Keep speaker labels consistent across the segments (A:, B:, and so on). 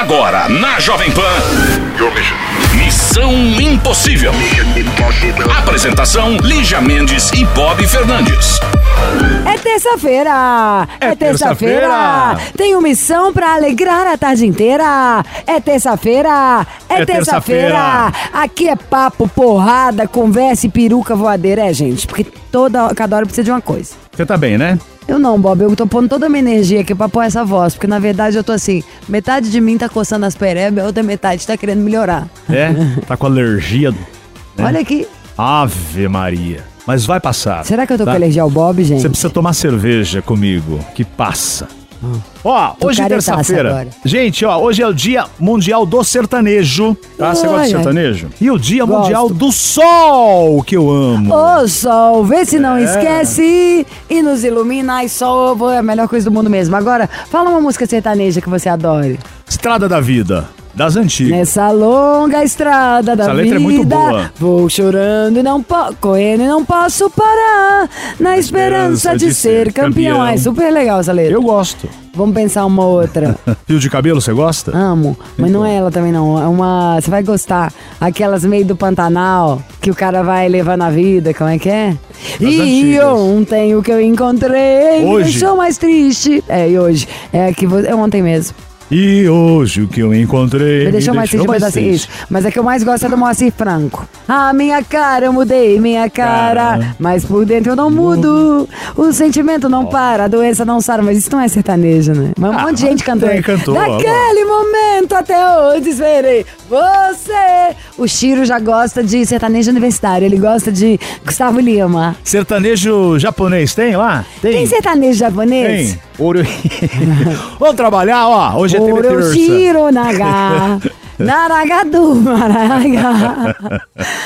A: Agora, na Jovem Pan. Missão Impossível. Apresentação: Lígia Mendes e Bob Fernandes.
B: É terça-feira!
C: É terça-feira!
B: Tenho missão pra alegrar a tarde inteira! É terça-feira! É,
C: É
B: terça-feira!
C: terça-feira.
B: Aqui é papo, porrada, conversa e peruca voadeira, é, gente? Porque toda, cada hora precisa de uma coisa.
C: Você tá bem, né?
B: Eu não, Bob, eu tô pondo toda a minha energia aqui pra pôr essa voz, porque na verdade eu tô assim, metade de mim tá coçando as perebas, a outra metade tá querendo melhorar.
C: É? Tá com alergia. É.
B: Olha aqui,
C: Ave Maria. Mas vai passar.
B: será que eu tô
C: tá?
B: com alergia ao Bob, gente?
C: Você precisa tomar cerveja comigo, que passa. Ó,
B: Tô
C: hoje é
B: caretaça
C: terça-feira. Gente, ó, hoje é o Dia Mundial do Sertanejo. Tá? Você gosta de sertanejo? E o Dia
B: Gosto.
C: Mundial do Sol, que eu amo.
B: Ô sol, vê se não
C: É.
B: esquece e nos ilumina. Ai, sol é a melhor coisa do mundo mesmo. Agora, fala uma música sertaneja que você adore.
C: Estrada da Vida, das antigas.
B: Nessa longa estrada da
C: Essa
B: vida,
C: letra é muito boa.
B: vou chorando e não posso, correndo e não posso parar, na esperança, de, ser campeão. Ai, super legal essa letra.
C: Eu gosto.
B: Vamos pensar uma outra.
C: Fio de cabelo, você gosta?
B: Amo, mas não é ela também não. É uma, você vai gostar. Aquelas meio do Pantanal que o cara vai levando a vida, como é que é? e
C: antigas.
B: ontem o que eu encontrei me
C: Hoje.
B: deixou mais triste. É, e hoje. É que é ontem mesmo.
C: E hoje o que eu encontrei.
B: Me deixou mais triste, mas assim, isso. Mas a que eu mais gosto é do Moacir Franco. A minha cara, eu mudei minha cara,
C: Cara.
B: mas por dentro eu não mudo. O sentimento não para, a doença não sara. Mas isso não é sertanejo, né? Mas um
C: Ah,
B: monte de gente cantou.
C: tem, cantou,
B: Daquele momento até hoje esperei você. O Chiro já gosta de sertanejo universitário, ele gosta de Gustavo Lima.
C: Sertanejo japonês tem lá?
B: Tem sertanejo japonês?
C: Tem. Ouro. Vamos trabalhar, ó. Hoje é.
B: Orochiro naga. Naragadu, maraga.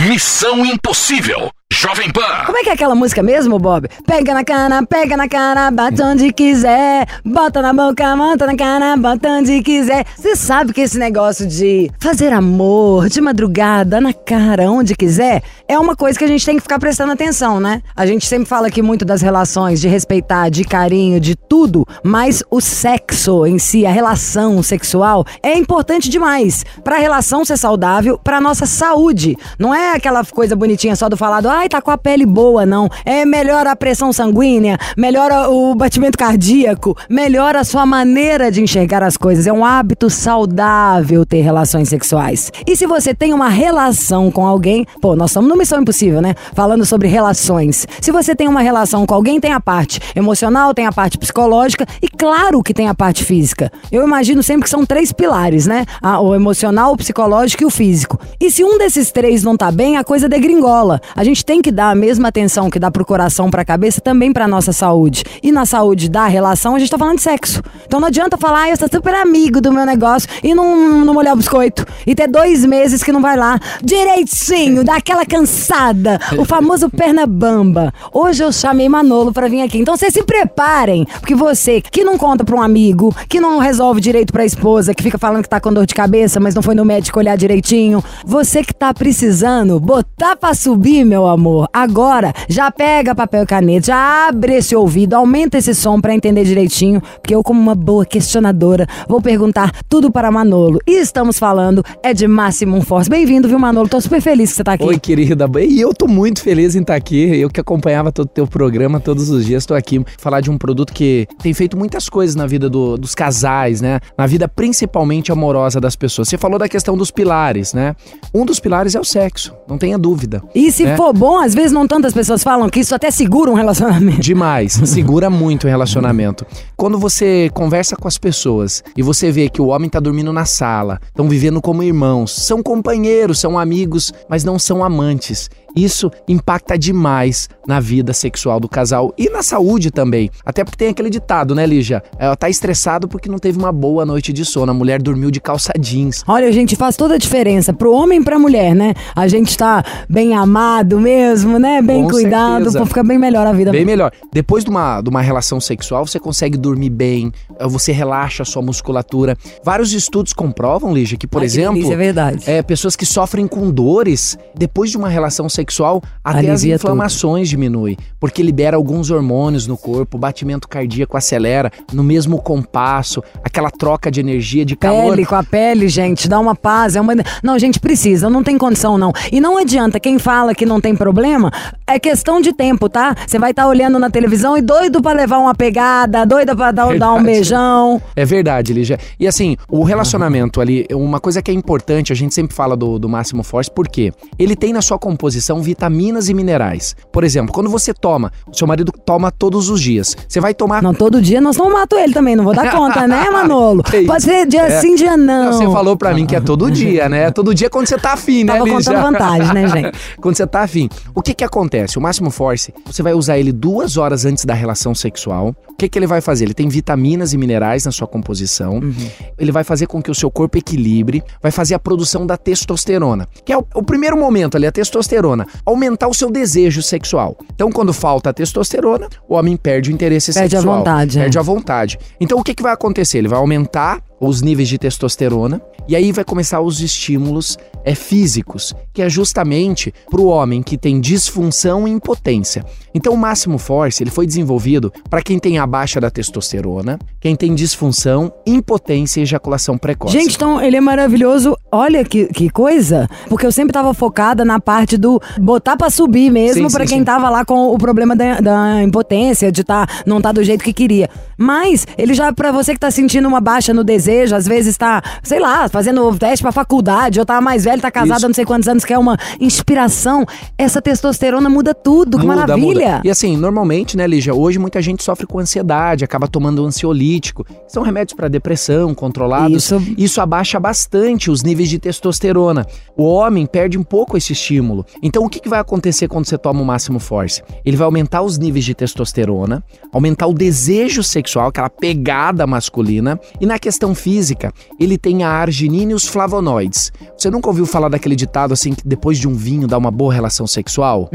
A: Missão Impossível. Jovem Pan.
B: Como é que é aquela música mesmo, Bob? Pega na cana, pega na cara, bate onde quiser. Bota na boca, monta na cara, bota onde quiser. Você sabe que esse negócio de fazer amor de madrugada, na cara, onde quiser, é uma coisa que a gente tem que ficar prestando atenção, né? A gente sempre fala aqui muito das relações, de respeitar, de carinho, de tudo, mas o sexo em si, a relação sexual, é importante demais pra relação ser saudável, pra nossa saúde. Não é aquela coisa bonitinha só do falado, ai, tá com a pele boa, não. É melhora a pressão sanguínea, melhora o batimento cardíaco, melhora a sua maneira de enxergar as coisas. É um hábito saudável ter relações sexuais. E se você tem uma relação com alguém, pô, nós estamos no Missão Impossível, né? Falando sobre relações. Se você tem uma relação com alguém, tem a parte emocional, tem a parte psicológica e claro que tem a parte física. Eu imagino sempre que são três pilares, né? O emocional, o psicológico e o físico. E se um desses três não tá bem, a coisa degringola. A gente tem que dar a mesma atenção que dá pro coração, pra cabeça, também pra nossa saúde. E na saúde da relação, a gente tá falando de sexo. Então não adianta falar, ah, eu sou super amigo do meu negócio e não, não molhar o biscoito. E ter dois meses que não vai lá direitinho, dar aquela cansada. O famoso perna bamba. Hoje eu chamei Manolo pra vir aqui. Então vocês se preparem, porque você que não conta pra um amigo, que não resolve direito pra esposa, que fica falando que tá com dor de cabeça, mas não foi no médico olhar direitinho, você que tá precisando botar pra subir, meu amor, agora já pega papel e caneta, já abre esse ouvido, aumenta esse som pra entender direitinho, porque eu, como uma boa questionadora, vou perguntar tudo para Manolo. E estamos falando é de Máximo Force. Bem-vindo, viu, Manolo? Tô super feliz que você tá aqui.
D: Oi, querida. E eu tô muito feliz em estar aqui. Eu que acompanhava todo o teu programa todos os dias, tô aqui falar de um produto que tem feito muitas coisas na vida do- dos casais, né? Na vida principalmente amorosa das pessoas. Você falou da questão dos pilares, né? Um dos pilares é o sexo, não tenha dúvida.
B: E se
D: É.
B: for bom, às vezes não tantas pessoas falam que isso até segura um relacionamento.
D: Demais, segura muito o relacionamento. Quando você conversa com as pessoas e você vê que o homem tá dormindo na sala, estão vivendo como irmãos, são companheiros, são amigos, mas não são amantes. Isso impacta demais na vida sexual do casal e na saúde também. Até porque tem aquele ditado, né, Lígia? Ela tá estressado porque não teve uma boa noite de sono. A mulher dormiu de calça jeans.
B: Olha, gente, faz toda a diferença pro homem e pra mulher, né? A gente tá bem amado mesmo, né? Bem
D: Com
B: cuidado,
D: certeza.
B: pra ficar bem melhor a vida.
D: Bem melhor. Depois de uma, de uma relação sexual, você consegue dormir bem, eh, você relaxa a sua musculatura. Vários estudos comprovam, Lígia, que, por
B: Ai, que
D: exemplo,
B: delícia, é verdade.
D: é, pessoas que sofrem com dores depois de uma relação sexual sexual, até as
B: Alivia
D: inflamações diminuem, porque libera alguns hormônios no corpo, o batimento cardíaco acelera no mesmo compasso, aquela troca de energia, de calor.
B: Pele com a pele, gente, dá uma paz. É uma... Não, gente, precisa, não tem condição, não. E não adianta, quem fala que não tem problema, é questão de tempo, tá? Você vai estar olhando na televisão e doido pra levar uma pegada, doido pra dar, dar um beijão.
D: É verdade, Lígia. E assim, o relacionamento ali, uma coisa que é importante, a gente sempre fala do, do Máximo Force, porque ele tem na sua composição vitaminas e minerais. Por exemplo, quando você toma, o seu marido toma todos os dias, você vai tomar.
B: Não, todo dia nós não mato ele também, não vou dar conta, né, Manolo? Pode ser dia
D: É.
B: sim, dia não.
D: Você falou pra mim que é todo dia, né? Todo dia quando você tá afim, né,
B: Tava
D: Lígia?
B: contando vantagem, né, gente?
D: quando você tá afim. O que que acontece? O Máximo Force, você vai usar ele duas horas antes da relação sexual. O que que ele vai fazer? Ele tem vitaminas e minerais na sua composição.
B: Uhum.
D: Ele vai fazer com que o seu corpo equilibre, vai fazer a produção da testosterona, que é o, o primeiro momento ali, a testosterona. Aumentar o seu desejo sexual. Então, quando falta a testosterona, o homem perde o interesse
B: Perde a
D: sexual.
B: vontade, é.
D: Perde a vontade. Então, o que que vai acontecer? Ele vai aumentar os níveis de testosterona e aí vai começar os estímulos é, físicos, que é justamente para o homem que tem disfunção e impotência. Então o Máximo Force ele foi desenvolvido para quem tem a baixa da testosterona, quem tem disfunção, impotência e ejaculação precoce.
B: Gente, então ele é maravilhoso. Olha que, que coisa. Porque eu sempre tava focada na parte do botar pra subir mesmo,
D: sim,
B: quem
D: sim.
B: tava lá com o problema da, da impotência, de tá, não tá do jeito que queria. Mas ele já, pra você que tá sentindo uma baixa no desejo, às vezes tá, sei lá, fazendo teste pra faculdade, ou tá mais velho, tá casado
D: Isso.
B: não sei quantos anos, quer uma inspiração. Essa testosterona muda tudo. Que
D: Muda,
B: maravilha.
D: muda. E assim, normalmente, né, Lígia, hoje muita gente sofre com ansiedade, acaba tomando ansiolítico. São remédios para depressão, controlados.
B: Isso.
D: Isso abaixa bastante os níveis de testosterona. O homem perde um pouco esse estímulo. Então, o que, que vai acontecer quando você toma o máximo force? Ele vai aumentar os níveis de testosterona, aumentar o desejo sexual, aquela pegada masculina. E na questão física, ele tem a arginina e os flavonoides. Você nunca ouviu falar daquele ditado assim que depois de um vinho dá uma boa relação sexual?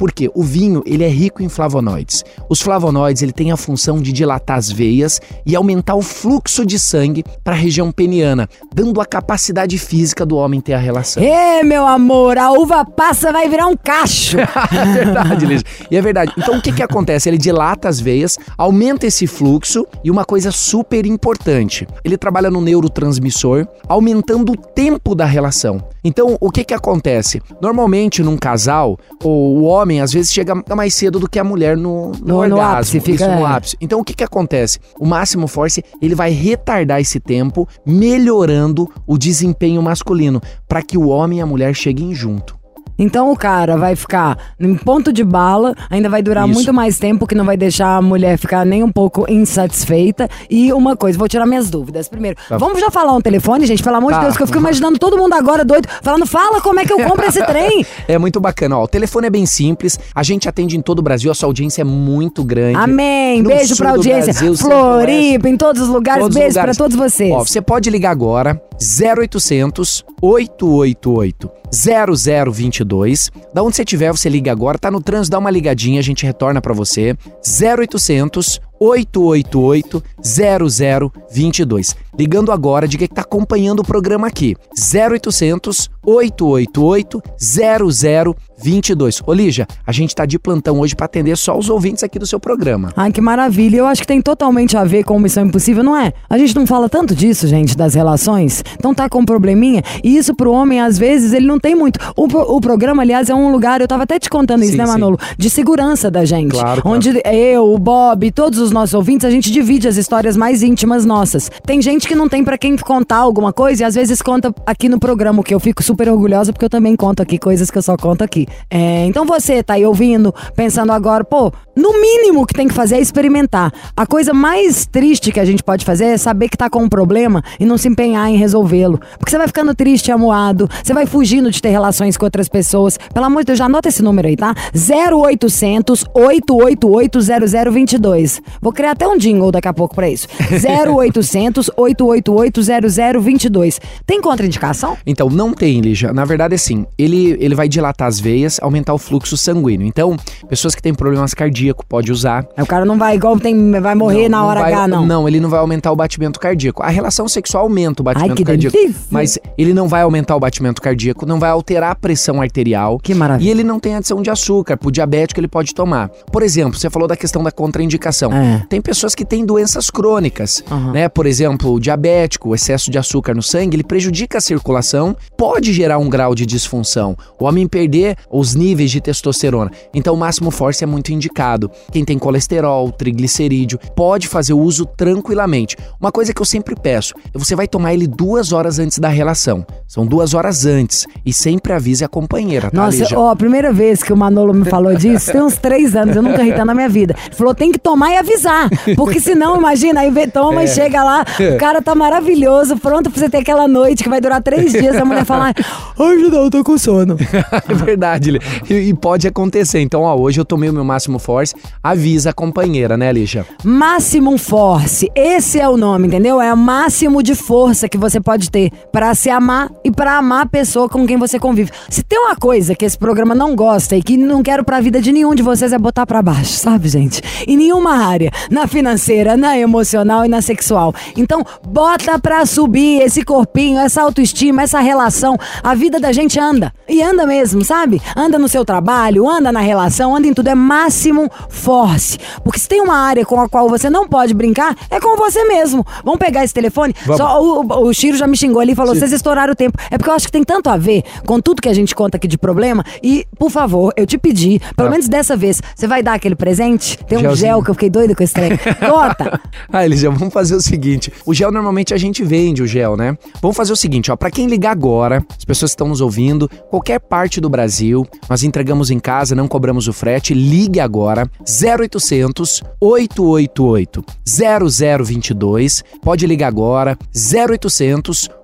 D: Porque o vinho, ele é rico em flavonoides. Os flavonoides, ele tem a função de dilatar as veias e aumentar o fluxo de sangue para a região peniana, dando a capacidade física do homem ter a relação.
B: Ê, meu amor, a uva passa vai virar um cacho.
D: é verdade, Liz. E é verdade. Então o que que acontece? Ele dilata as veias, aumenta esse fluxo e uma coisa super importante, ele trabalha no neurotransmissor, aumentando o tempo da relação. Então o que que acontece? Normalmente num casal, o, homem às vezes chega mais cedo do que a mulher no, no,
B: No- no
D: orgasmo,
B: ápice, fica-
D: isso, no
B: é.
D: ápice. Então o que que acontece? O máximo force, ele vai retardar esse tempo, melhorando o desempenho masculino, para que o homem e a mulher cheguem junto.
B: Então o cara vai ficar em ponto de bala, ainda vai durar
D: Isso.
B: muito mais tempo, que não vai deixar a mulher ficar nem um pouco insatisfeita. E uma coisa, vou tirar minhas dúvidas. Primeiro, vamos já falar um telefone, gente? Pelo amor
D: Tá.
B: de Deus, que eu fico imaginando todo mundo agora doido, falando, fala como é que eu compro esse trem.
D: É muito bacana, ó. O telefone é bem simples, a gente atende em todo o Brasil, a sua audiência é muito grande.
B: Amém.
D: No
B: Beijo pra audiência.
D: Brasil,
B: Floripa, em todos os lugares.
D: Todos os
B: Beijo
D: lugares.
B: pra todos vocês.
D: Ó, você pode ligar agora 0800 888 0022. Da onde você estiver, você liga agora. Tá no trânsito, dá uma ligadinha, a gente retorna pra você. 0800 888 0022. Ligando agora, diga que tá acompanhando o programa aqui. 0800 888 0022. Ô Lígia, a gente tá de plantão hoje pra atender só os ouvintes aqui do seu programa.
B: Ai, que maravilha. Eu acho que tem totalmente a ver com Missão Impossível, não é? A gente não fala tanto disso, gente, das relações. Então tá com um probleminha. E isso pro homem, às vezes, ele não tem muito. O, o programa, aliás, é um lugar, eu tava até te contando isso,
D: Sim,
B: né,
D: sim.
B: Manolo? De segurança da gente.
D: Claro, claro.
B: Onde eu, o Bob, todos os nossos ouvintes, a gente divide as histórias mais íntimas nossas. Tem gente que não tem pra quem contar alguma coisa e às vezes conta aqui no programa, que eu fico super orgulhosa porque eu também conto aqui coisas que eu só conto aqui. É, então você tá aí ouvindo, pensando agora, pô, no mínimo que tem que fazer é experimentar. A coisa mais triste que a gente pode fazer é saber que tá com um problema e não se empenhar em resolvê-lo. Porque você vai ficando triste, amuado, você vai fugindo de ter relações com outras pessoas. Pelo amor de Deus, já anota esse número aí, tá? 0800 888 0022. Vou criar até um jingle daqui a pouco pra isso. 0800 888 0022. Tem contraindicação?
D: Então, não tem, Lígia. Na verdade, assim, ele, ele vai dilatar as veias, aumentar o fluxo sanguíneo. Então, pessoas que têm problemas cardíacos pode usar.
B: O cara não vai igual tem, vai morrer
D: Não,
B: na hora
D: vai,
B: H, não.
D: Não, ele não vai aumentar o batimento cardíaco. A relação sexual aumenta o batimento
B: que
D: cardíaco.
B: delícia.
D: Mas ele não vai aumentar o batimento cardíaco, não vai alterar a pressão arterial.
B: Que maravilha.
D: E ele não tem adição de açúcar. Pro diabético, ele pode tomar. Por exemplo, você falou da questão da contraindicação.
B: É.
D: Tem pessoas que têm doenças crônicas,
B: Aham.
D: né? Por exemplo, o diabético, o excesso de açúcar no sangue, ele prejudica a circulação, pode gerar um grau de disfunção. O homem perder os níveis de testosterona. Então, o máximo force é muito indicado. Quem tem colesterol, triglicerídeo, pode fazer o uso tranquilamente. Uma coisa que eu sempre peço, você vai tomar ele duas horas antes da relação. São duas horas antes. E sempre avise a companheira, tá,
B: Nossa, ó, a primeira vez que o Manolo me falou disso, tem uns três anos, eu nunca ri tanto na minha vida. Ele falou, tem que tomar e avisar. Porque senão, imagina, aí toma
D: É.
B: e chega lá, o cara tá maravilhoso, pronto pra você ter aquela noite que vai durar três dias, a mulher fala, ai, não, eu tô com sono.
D: É verdade, e, e pode acontecer. Então, ó, hoje eu tomei o meu máximo force, avisa a companheira, né, Lígia?
B: Maximum Force, esse é o nome, entendeu? É o máximo de força que você pode ter pra se amar e pra amar a pessoa com quem você convive. Se tem uma coisa que esse programa não gosta e que não quero pra vida de nenhum de vocês é botar pra baixo, sabe, gente? Em nenhuma área, na financeira, na emocional e na sexual. Então, bota pra subir esse corpinho, essa autoestima, essa relação. A vida da gente anda. E anda mesmo, sabe? Anda no seu trabalho, anda na relação, anda em tudo. É máximo force. Porque se tem uma área com a qual você não pode brincar, é com você mesmo. Vamos pegar esse telefone?
D: Vamos.
B: Só o, o, Chiro já me xingou ali e falou: vocês estouraram o tempo. É porque eu acho que tem tanto a ver com tudo que a gente conta aqui de problema. E, por favor, eu te pedi, pelo
D: Ah.
B: menos dessa vez, você vai dar aquele presente? Tem um
D: Gelzinho.
B: gel que eu fiquei doida com esse trem. Conta!
D: Ah, Lígia, vamos fazer o seguinte. O gel normalmente a gente vende o gel, né? Vamos fazer o seguinte, ó, para quem ligar agora, as pessoas que estão nos ouvindo, qualquer parte do Brasil, nós entregamos em casa, não cobramos o frete, ligue agora 0800 888 0022. Pode ligar agora 0800 888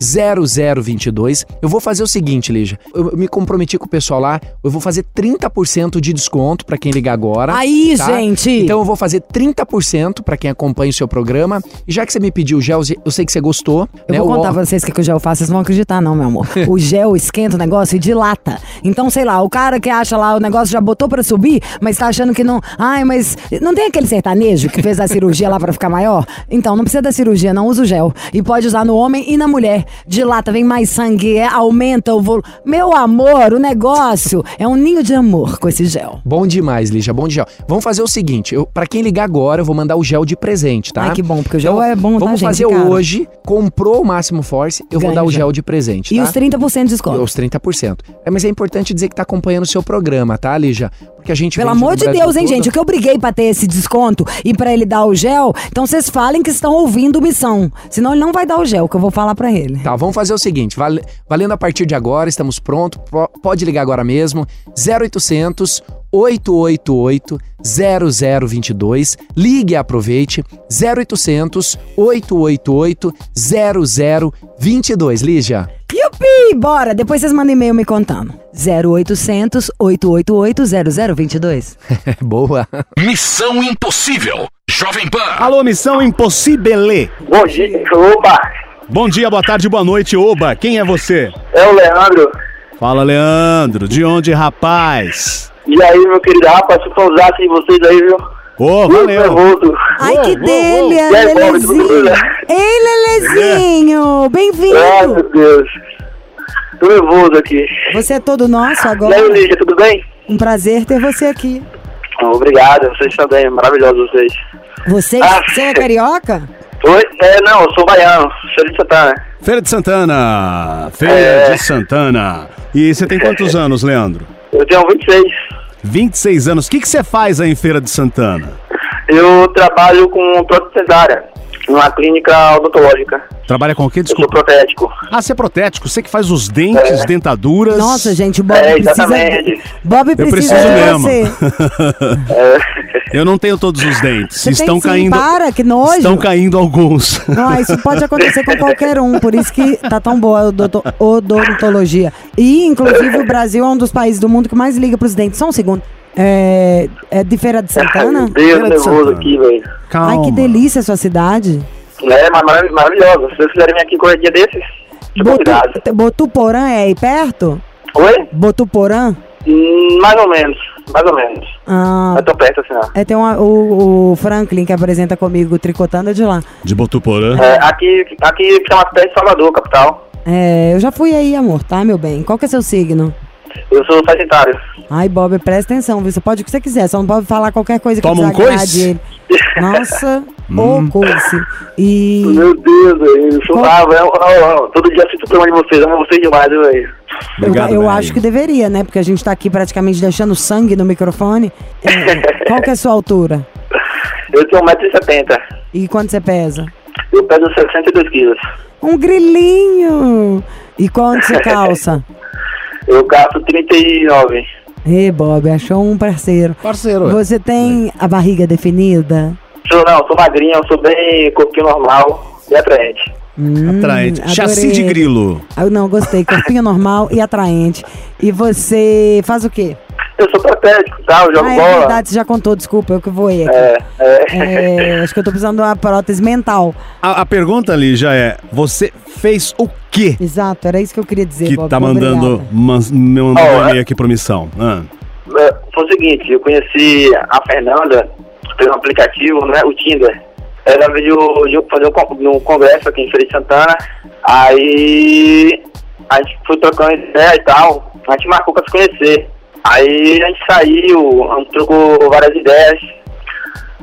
D: 0022. Eu vou fazer o seguinte, Lígia. Eu me comprometi com o pessoal lá, eu vou fazer 30% de desconto para quem ligar agora.
B: Aí,
D: tá?
B: gente!
D: Então eu vou fazer 30% para quem acompanha o seu programa. E já que você me pediu o gel, eu sei que você gostou.
B: Eu
D: né?
B: vou
D: O-
B: contar pra vocês o que, que o gel faz, vocês não vão acreditar, não, meu amor. O gel esquenta o negócio e dilata. Então, sei lá, o cara que acha lá o negócio já botou pra subir, mas tá achando que não. Ai, mas. Não tem aquele sertanejo que fez a cirurgia lá pra ficar maior? Então, não precisa da cirurgia, não usa o gel. E pode usar no homem e na mulher. Dilata, vem mais sangue, é, aumenta o volume. Meu amor, o negócio é um ninho de amor com esse gel.
D: Bom demais, Lígia, bom de gel. Vamos fazer o seguinte, eu, para quem ligar agora, eu vou mandar o gel de presente, tá?
B: Ai, que bom, porque o gel é bom, tá,
D: Vamos fazer
B: cara?
D: hoje, comprou o Máximo Force, eu vou dar o gel de presente,
B: E
D: tá?
B: os 30% de desconto.
D: Os 30%. É, mas é importante dizer que tá acompanhando o seu programa, tá, Lígia? Porque a gente
B: Pelo amor de Deus, hein,
D: todo.
B: gente? O que eu briguei pra ter esse desconto e pra ele dar o gel, então vocês falem que estão ouvindo missão. Senão ele não vai dar o gel, que eu vou falar pra ele.
D: Tá, vamos fazer o seguinte, vale- valendo a partir de agora, estamos prontos, po- pode ligar agora mesmo, 0800 888 0022, ligue e aproveite, 0800 888 0022, Lígia.
B: Yupi! Bora! Depois vocês mandam e-mail me contando. 0800 888 0022.
D: Boa.
A: Missão Impossível. Jovem Pan.
C: Alô, Missão Impossível.
E: Bom dia, opa,
C: Bom dia, boa tarde, boa noite, Oba. Quem é você?
E: é o Leandro.
C: Fala, Leandro. De onde, rapaz?
E: E aí, meu querido, rapaz, se for usar assim vocês aí, viu?
C: Ô,
E: Muito
C: valeu.
B: Ai, que
E: E tudo
B: Lelezinho!
E: bem?
B: Ei, Lelezinho!
E: Ai,
B: Bem-vindo!
E: meu Deus. Tô nervoso aqui.
B: Você é todo nosso
E: E
B: agora.
E: aí, Lígia, tudo bem?
B: Um prazer ter você aqui.
E: Obrigado, vocês também, maravilhosos vocês.
B: Você,
E: Ah.
B: você é carioca?
E: Oi? É, não, eu sou baiano, sou de Santana.
C: Feira de Santana. Feira
E: É.
C: de Santana. E você tem quantos anos, Leandro?
E: Eu tenho 26.
C: 26 anos. O que que você faz aí em Feira de Santana?
E: Eu trabalho com prótese dentária, numa clínica odontológica.
C: Trabalha com o quê?
E: Eu sou
C: Desculpa.
E: protético.
C: Ah, você é protético. Você que faz os dentes,
E: É.
C: dentaduras.
B: Nossa, gente, o Bob
E: É,
B: precisa.
E: exatamente.
B: Bob
C: Eu
B: precisa
C: preciso
B: de
C: mesmo.
B: você.
C: Eu não tenho todos os dentes.
B: Você
C: estão
B: tem sim,
C: caindo.
B: para, que nojo.
C: Estão caindo alguns.
B: Não, isso pode acontecer com qualquer um, por isso que tá tão boa a odonto- odontologia. E, inclusive, o Brasil é um dos países do mundo que mais liga pros dentes. Só um segundo. É, é de Feira de Santana?
E: Meu Deus,
C: Feira de
E: nervoso
C: Santana.
E: aqui, velho.
C: Calma.
B: Ai, que delícia a sua cidade.
E: É, mas marav- maravilhosa. Se vocês quiserem vir aqui qualquer dia desses.
B: Botu, Botuporã é aí perto?
E: Oi?
B: Botuporã?
E: Hum, Mais ou menos, mais ou menos.
B: Ah,
E: Não é tão perto assim, não.
B: é, tem uma, o, o Franklin que apresenta comigo, tricotando, é de lá.
C: De Botuporã.
E: É, aqui, aqui chama perto de Salvador, capital.
B: É, eu já fui aí, amor, tá, meu bem? Qual que é seu signo?
E: Eu sou sagitário.
B: Ai, Bob, presta atenção, viu? Você pode o que você quiser, só não pode falar qualquer coisa que
C: Toma um coice?
B: ele. Nossa, ô coice. E
E: Meu Deus, velho. Eu sou
B: Qual-
E: bravo. Eu, eu, eu, todo dia assisto o programa de vocês. Amo vocês demais, velho.
B: eu,
C: Obrigado,
B: eu
C: velho.
B: acho que deveria, né? Porque a gente tá aqui praticamente deixando sangue no microfone. É, qual que é a sua altura?
E: Eu tenho 1,70m.
B: E quanto você pesa?
E: Eu peso 62 quilos.
B: Um grilinho! E quanto você calça?
E: Eu gasto 39.
B: Ê, Bob, achou um parceiro.
D: Parceiro.
B: Você tem a barriga definida?
E: Sou, não, sou magrinho, sou bem corpinho normal e atraente.
B: Hum,
C: Atraente.
B: adorei.
C: Chassi de grilo.
B: Ah, não, gostei. Corpinho normal e atraente. E você faz o quê?
E: Eu sou protético, tá? Eu jogo
B: ah, é
E: bola.
B: verdade, você já contou, desculpa, eu que voei aqui.
E: É, é.
B: É, acho que eu tô precisando de uma prótese mental.
C: A, a pergunta ali já é: você fez o quê
B: Exato, era isso que eu queria dizer,
C: que
B: Bob.
C: tá mandando,
B: Obrigada.
C: man- me mandando
E: Ó,
C: um
E: é-
C: e-mail aqui pro missão? Ah.
E: É, Foi o seguinte, eu conheci a Fernanda pelo aplicativo, né? O Tinder. Ela veio, fazer um, um congresso aqui em Feira de Santana. Aí a gente foi trocando ideia e tal. A gente marcou pra se conhecer. Aí a gente saiu, a gente trocou várias ideias.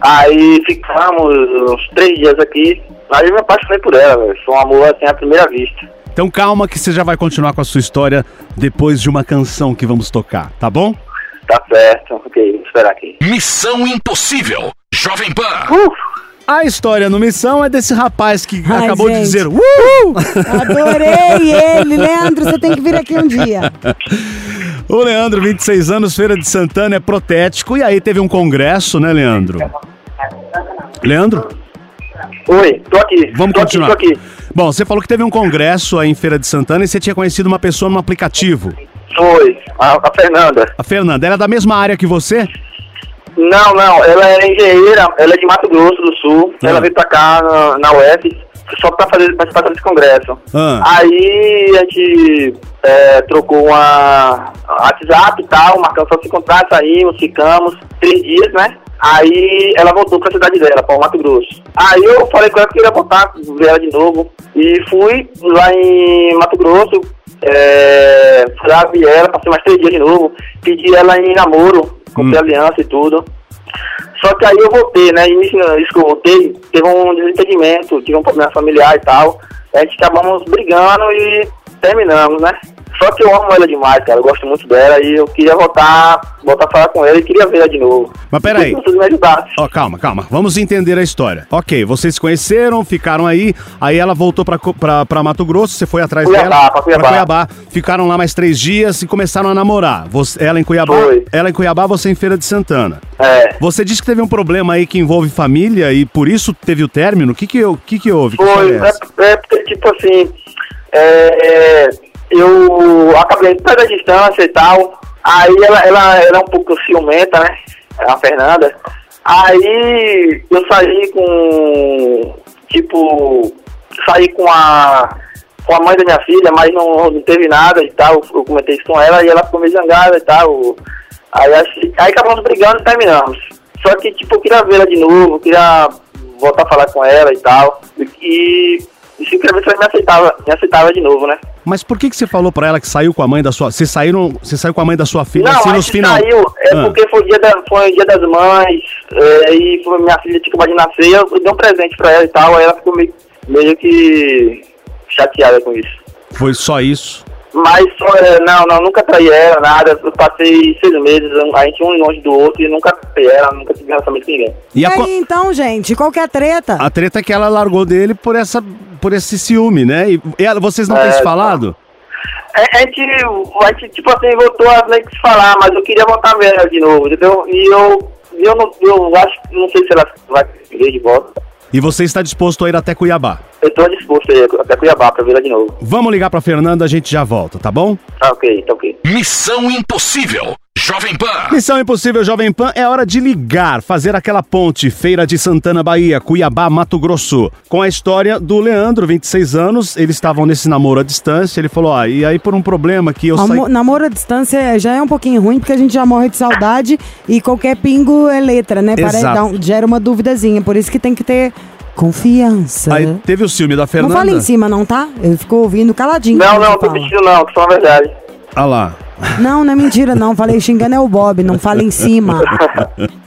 E: Aí ficamos uns três dias aqui. Aí eu me apaixonei por ela, velho. Foi um amor assim à primeira vista.
C: Então calma que você já vai continuar com a sua história depois de uma canção que vamos tocar, tá bom?
E: Tá certo. Ok, vou esperar aqui.
A: Missão Impossível. Jovem Pan.
E: Uh!
C: A história no Missão é desse rapaz que
B: Ai,
C: acabou de
B: gente.
C: dizer uh!
B: Adorei ele, Leandro, você tem que vir aqui um dia.
C: O Leandro, 26 anos, Feira de Santana, é protético. E aí teve um congresso, né, Leandro? Leandro?
E: Oi, tô aqui.
C: Vamos
E: tô
C: continuar.
E: Aqui, tô aqui.
C: Bom, você falou que teve um congresso aí em Feira de Santana e você tinha conhecido uma pessoa no aplicativo.
E: Foi, a, a Fernanda.
C: A Fernanda, ela é da mesma área que você?
E: Não, não, ela é engenheira, ela é de Mato Grosso do Sul.
C: Ah.
E: Ela veio pra cá na, na UF só pra fazer participar desse congresso.
C: Ah.
E: Aí a gente é, trocou uma WhatsApp e tal, marcamos pra se encontrar, saímos, ficamos três dias, né? Aí ela voltou pra cidade dela, pra Mato Grosso. Aí eu falei com ela que queria voltar, ver ela de novo. E fui lá em Mato Grosso, é, fui lá ver ela, passei mais três dias de novo, pedi ela em namoro, comprei aliança e tudo. Só que aí eu voltei, né? Nisso que eu voltei, teve um desentendimento, tive um problema familiar e tal. A gente acabamos brigando e terminamos, né? Só que eu amo ela demais, cara. Eu gosto muito dela e eu queria voltar, voltar a falar com ela e queria ver ela de novo.
C: Mas peraí. Ó, calma, calma. Vamos entender a história. Ok, vocês se conheceram, ficaram aí, aí ela voltou pra, pra, pra Mato Grosso, você foi atrás
E: Cuiabá,
C: dela.
E: pra Cuiabá.
C: Ficaram lá mais três dias e começaram a namorar. Você- ela em Cuiabá,
E: Foi.
C: ela em Cuiabá, você em Feira de Santana.
E: É.
C: Você disse que teve um problema aí que envolve família e por isso teve o término. O que que, que, que houve? Que
E: Foi,
C: história é
E: é, é porque, tipo assim, é, é, eu acabei de da distância e tal, aí ela, ela, é um pouco ciumenta, né, a Fernanda, aí eu saí com, tipo, saí com a, com a mãe da minha filha, mas não, não teve nada e tal, eu comentei isso com ela e ela ficou meio zangada e tal, aí, achei- aí acabamos brigando e terminamos. Só que, tipo, eu queria vê-la de novo, queria voltar a falar com ela e tal. E, e se eu queria ver se ela me aceitava, me aceitava de novo, né?
C: Mas por que que você falou pra ela que saiu com a mãe da sua... Vocês saíram... Você saiu com a mãe da sua filha
E: Não,
C: assim final...
E: saiu, é
C: Ah.
E: porque foi o dia, da, foi o dia das mães, é, e foi, minha filha tinha acabado de nascer, eu dei um presente pra ela e tal, aí ela ficou meio, meio que chateada com isso.
C: Foi só isso.
E: Mas só, é, não, não, nunca traí ela, nada. Eu passei seis meses, a gente um longe do outro e nunca traí ela, nunca tive relacionamento com ninguém.
C: E
B: E
C: a, co-
B: aí, então, gente, qual que é a treta?
C: a treta é que ela largou dele por essa... Por esse ciúme, né? E e vocês não têm
E: É,
C: se falado?
E: A, a gente, a gente, tipo assim, voltou a meio que se falar, mas eu queria voltar a ver ela de novo, entendeu? E eu, eu, não, eu acho, não sei se ela vai querer de volta.
C: E você está disposto a ir até Cuiabá?
E: Eu tô disposto aí até Cuiabá pra vir lá de novo.
C: Vamos ligar pra Fernanda, a gente já volta, tá bom?
E: Tá ok, tá ok.
A: Missão Impossível. Jovem Pan.
C: Missão Impossível Jovem Pan é hora de ligar, fazer aquela ponte, Feira de Santana, Bahia, Cuiabá, Mato Grosso. Com a história do Leandro, 26 anos, eles estavam nesse namoro à distância, ele falou, ó, e aí por um problema que eu saí...
B: Amo- Namoro à distância já é um pouquinho ruim, porque a gente já morre de saudade e qualquer pingo é letra, né?
C: Exato.
B: dá um- gera uma duvidazinha, por isso que tem que ter confiança.
C: Aí teve o ciúme da
B: Não
C: Fernanda.
B: fala em cima não, tá? Eu fico ouvindo caladinho.
E: Não, não, tô mentindo não, que só a verdade.
C: Ah lá.
B: Não, não é mentira não, falei xingando é o Bob, não fala em cima.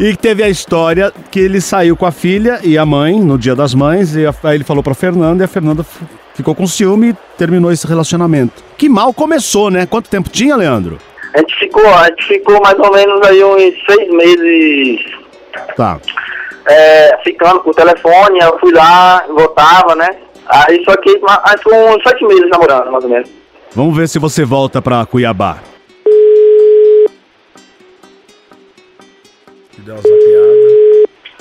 C: E teve a história que ele saiu com a filha e a mãe no dia das mães, e a- aí ele falou pra Fernanda e a Fernanda ficou com ciúme e terminou esse relacionamento. Que mal começou, né? Quanto tempo tinha, Leandro?
E: A gente ficou, a gente ficou mais ou menos aí uns seis meses
C: Tá.
E: É, ficando com o telefone, eu fui lá, voltava, né? Aí só que aí ficou uns sete meses namorando, mais ou menos.
C: Vamos ver se você volta pra Cuiabá.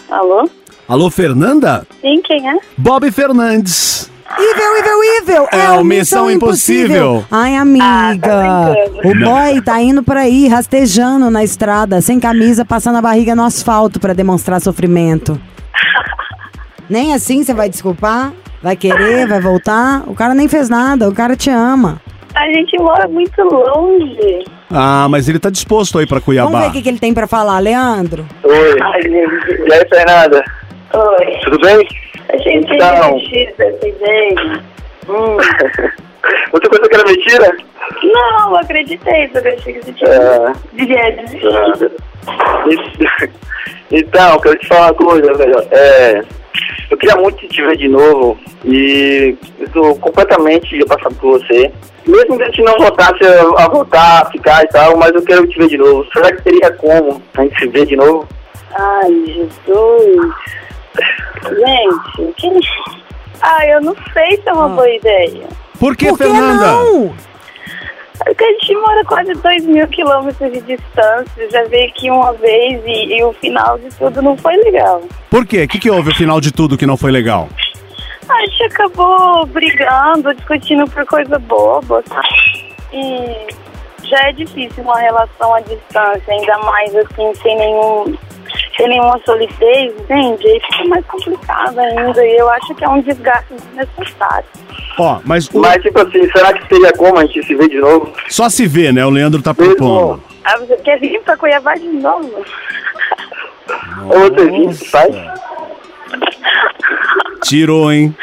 F: Alô?
C: Alô, Fernanda?
F: Sim, quem é?
C: Bob Fernandes.
B: Evil, evil, evil!
C: É o Missão Impossível.
B: Ai, amiga.
F: Ah, tá
B: o boy tá indo por aí, rastejando na estrada, sem camisa, passando a barriga no asfalto pra demonstrar sofrimento. Nem assim você vai desculpar? Vai querer, vai voltar? O cara nem fez nada, o cara te ama.
F: A gente mora muito longe.
C: Ah, mas ele tá disposto aí pra
B: Vamos ver
C: Cuiabá.
B: o que, que ele tem pra falar, Leandro.
E: Oi.
F: Ai.
E: E aí, Fernanda?
F: Oi.
E: Tudo bem?
F: A gente
E: Então.
F: ideia. Hum.
E: Você pensou que era mentira?
F: Não, eu acreditei, eu achei que você tinha
E: É.
F: desistido.
E: Isso- Então, eu quero te falar uma coisa, velho. É, eu queria muito te ver de novo e eu tô completamente apaixonado por você. Mesmo que a gente não voltasse a, a voltar, a ficar e tal, mas eu quero te ver de novo. Será que teria como a gente se ver de novo?
F: Ai, Jesus. Gente, que... Ah, eu não sei se é uma boa ideia.
C: Por que,
B: Por que
C: Fernanda?
B: não?
F: Porque a gente mora quase 2 mil quilômetros de distância, já veio aqui uma vez e, e o final de tudo não foi legal.
C: Por quê? O que, que houve no final de tudo que não foi legal?
F: A gente acabou brigando, discutindo por coisa boba, sabe? E já é difícil uma relação à distância, ainda mais assim, sem nenhum. Sem nenhuma solidez, entende? Aí fica mais complicado ainda. E eu acho que é um desgaste desnecessário.
C: Ó, mas, o-
E: Mas, tipo assim, será que teria como a gente se ver de novo?
C: só se vê, né? O Leandro tá
E: Mesmo?
C: propondo.
F: Ah, você quer vir pra Cuiabá de novo?
E: Ou você vive, faz?
C: Tirou, hein?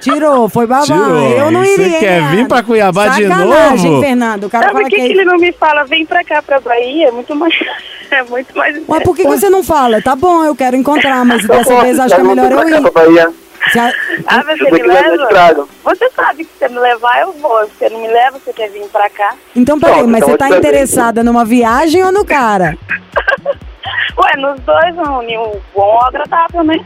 B: Tirou, foi babá.
C: Tirou.
B: Eu não
C: Você
B: iria. hein,
C: quer vir pra Cuiabá de
B: Sacanagem,
C: novo?
B: Fernando. O cara
F: Sabe
B: fala
F: por que,
B: que...
F: que ele não me fala, vem pra cá, pra Bahia? É muito mais. É muito mais.
B: Mas por que, você não fala? Tá bom, eu quero encontrar, mas dessa vez acho que é melhor eu ir.
E: Bahia.
B: Se a-
F: Ah, você me
E: você
F: leva? Você sabe que se você me levar, eu vou. Se você não me leva, você quer vir pra cá?
B: Então, peraí, mas
E: então
B: você tá interessada numa viagem ou no cara?
F: Ué, nos dois, unir um bom agradável, né?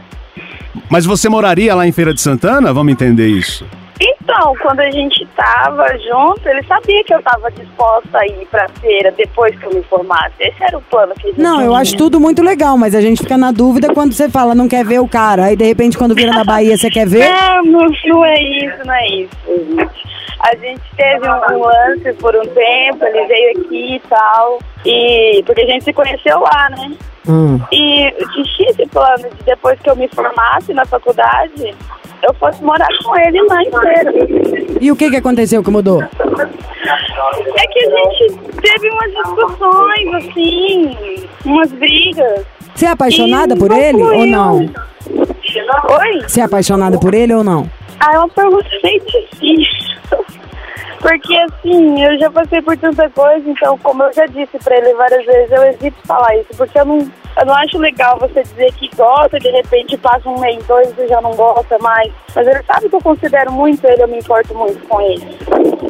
C: Mas você moraria lá em Feira de Santana? Vamos entender isso.
F: Então, quando a gente tava junto, ele sabia que eu tava disposta a ir pra feira depois que eu me formasse. Esse era o plano que a gente
B: Não, eu acho tudo muito legal, mas a gente fica na dúvida quando você fala não quer ver o cara. Aí, de repente, quando vira na Bahia, você quer ver?
F: Não, não, não é isso, não é isso, gente. A gente teve um, um lance por um tempo, ele veio aqui e tal. E porque a gente se conheceu lá, né?
B: Hum.
F: E tinha esse plano de depois que eu me formasse na faculdade, eu fosse morar com ele lá inteiro.
B: E o que, que aconteceu que mudou?
F: É que a gente teve umas discussões, assim, umas brigas.
B: Você é apaixonada por ele ou não?
F: Oi?
B: Você é apaixonada por ele ou não?
F: Ah, é uma pergunta bem difícil. Porque assim, eu já passei por tanta coisa, então como eu já disse pra ele várias vezes, eu evito falar isso, porque eu não, eu não acho legal você dizer que gosta, de repente passa um mês, dois e já não gosta mais. Mas ele sabe que eu considero muito ele, eu me importo muito com ele.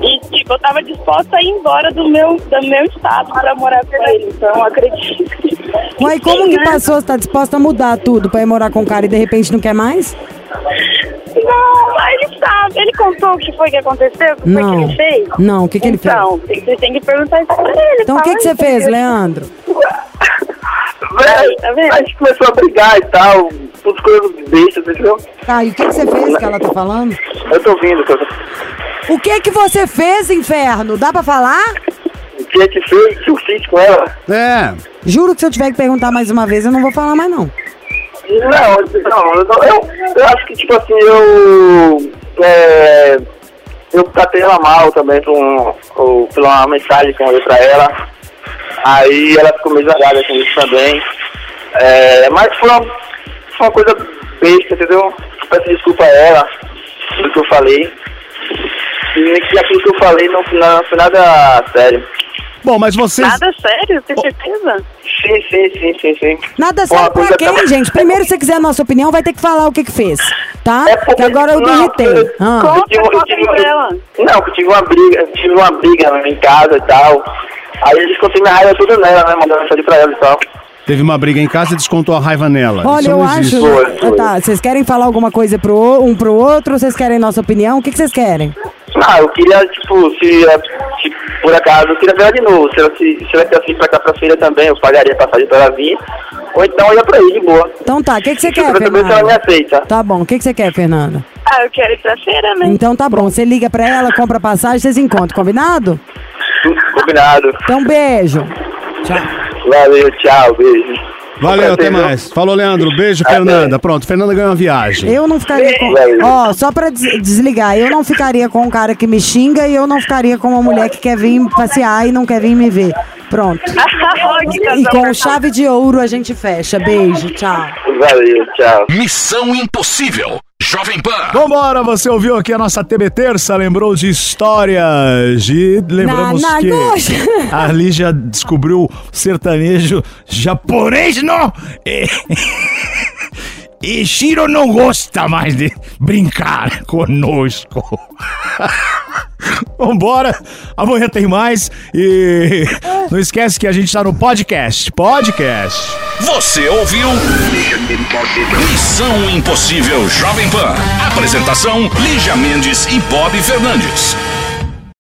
F: E tipo, eu tava disposta a ir embora do meu, do meu estado pra morar com ele, então eu acredito.
B: Uai, como que
F: né?
B: passou? Você tá disposta a mudar tudo pra ir morar com o cara e de repente não quer mais?
F: Não, ele sabe, ele contou o que foi que aconteceu, o que foi que
B: Não.
F: ele fez.
B: Não, o que, que ele fez?
F: Então, você tem que perguntar isso pra ele.
B: Então o que, que você fez, Leandro?
E: Véi,
F: Tá vendo?
E: a gente começou a brigar e tal. as coisas bestas, entendeu?
B: Tá, e o que, que você fez que ela tá falando?
E: Eu tô ouvindo, cara.
B: O que que você fez, inferno? Dá pra falar?
E: O que é que fez, que eu fiz com ela?
C: É.
B: Juro que se eu tiver que perguntar mais uma vez, eu não vou falar mais, não.
E: Não, não, eu, não- eu, eu acho que, tipo assim, eu. É, eu tratei ela mal também por, um, por por uma mensagem que eu mandei pra ela. Aí ela ficou meio zangada com isso também. É, mas foi uma, foi uma coisa besta, entendeu? Peço desculpa a ela pelo que eu falei. E que aquilo que eu falei não, foi- não foi nada sério.
C: Bom, mas vocês.
F: Nada sério, tem certeza?
E: Sim, sim, sim, sim, sim.
B: Nada sério pra quem,
E: tão-
B: gente? Primeiro, se você quiser a nossa opinião, vai ter que falar o que que fez, tá?
E: É porque-
B: que agora eu
E: não,
B: derretei.
E: eu-
B: Ah.
E: Eu tive- eu tive-
F: ela.
E: Não, que eu tive uma briga, eu tive uma briga em casa e tal. Aí eu descontei minha raiva tudo nela, né? Mandando mensagem pra ela e tal.
C: Teve uma briga em casa e descontou a raiva nela.
B: Olha, eu
C: não
B: acho.
E: Foi, foi.
B: Tá, vocês querem falar alguma coisa pro, um pro outro ou vocês querem nossa opinião? O que, que vocês querem?
E: Não, eu queria, tipo, se, se por acaso, eu queria ver ela de novo. Se ela, se, se ela quisesse vir pra cá pra feira também, eu pagaria a passagem pra ela vir. Ou então eu ia pra aí, de boa.
B: Então tá, o que, que você quer,
E: se ela me
B: Fernanda?
E: aceita.
B: Tá bom, o que, que você quer, Fernanda?
F: Ah, eu quero ir pra feira, né?
B: Então tá bom, você liga pra ela, compra passagem, vocês encontram, combinado?
E: Combinado.
B: Então beijo.
E: Valeu, tchau, beijo.
C: Valeu, até mais. Falou, Leandro. Beijo, Fernanda. Pronto, Fernanda ganhou uma viagem.
B: Eu não ficaria com. Ó, só pra des- desligar, eu não ficaria com um cara que me xinga e eu não ficaria com uma mulher que quer vir passear e não quer vir me ver. Pronto. E com
F: perfeito.
B: chave de ouro a gente fecha. Beijo, tchau.
E: Valeu, tchau.
A: Missão Impossível. Jovem Pan.
C: Vambora, você ouviu aqui a nossa TB Terça, lembrou de histórias e lembramos
B: Na- na
C: que
B: noite.
C: a Lígia descobriu sertanejo japonês, não? E, e Shiro não gosta mais de brincar conosco. Vambora, amanhã tem mais e não esquece que a gente tá no podcast, podcast.
A: Você ouviu? Missão Impossível Jovem Pan. Apresentação: Lígia Mendes e Bob Fernandes.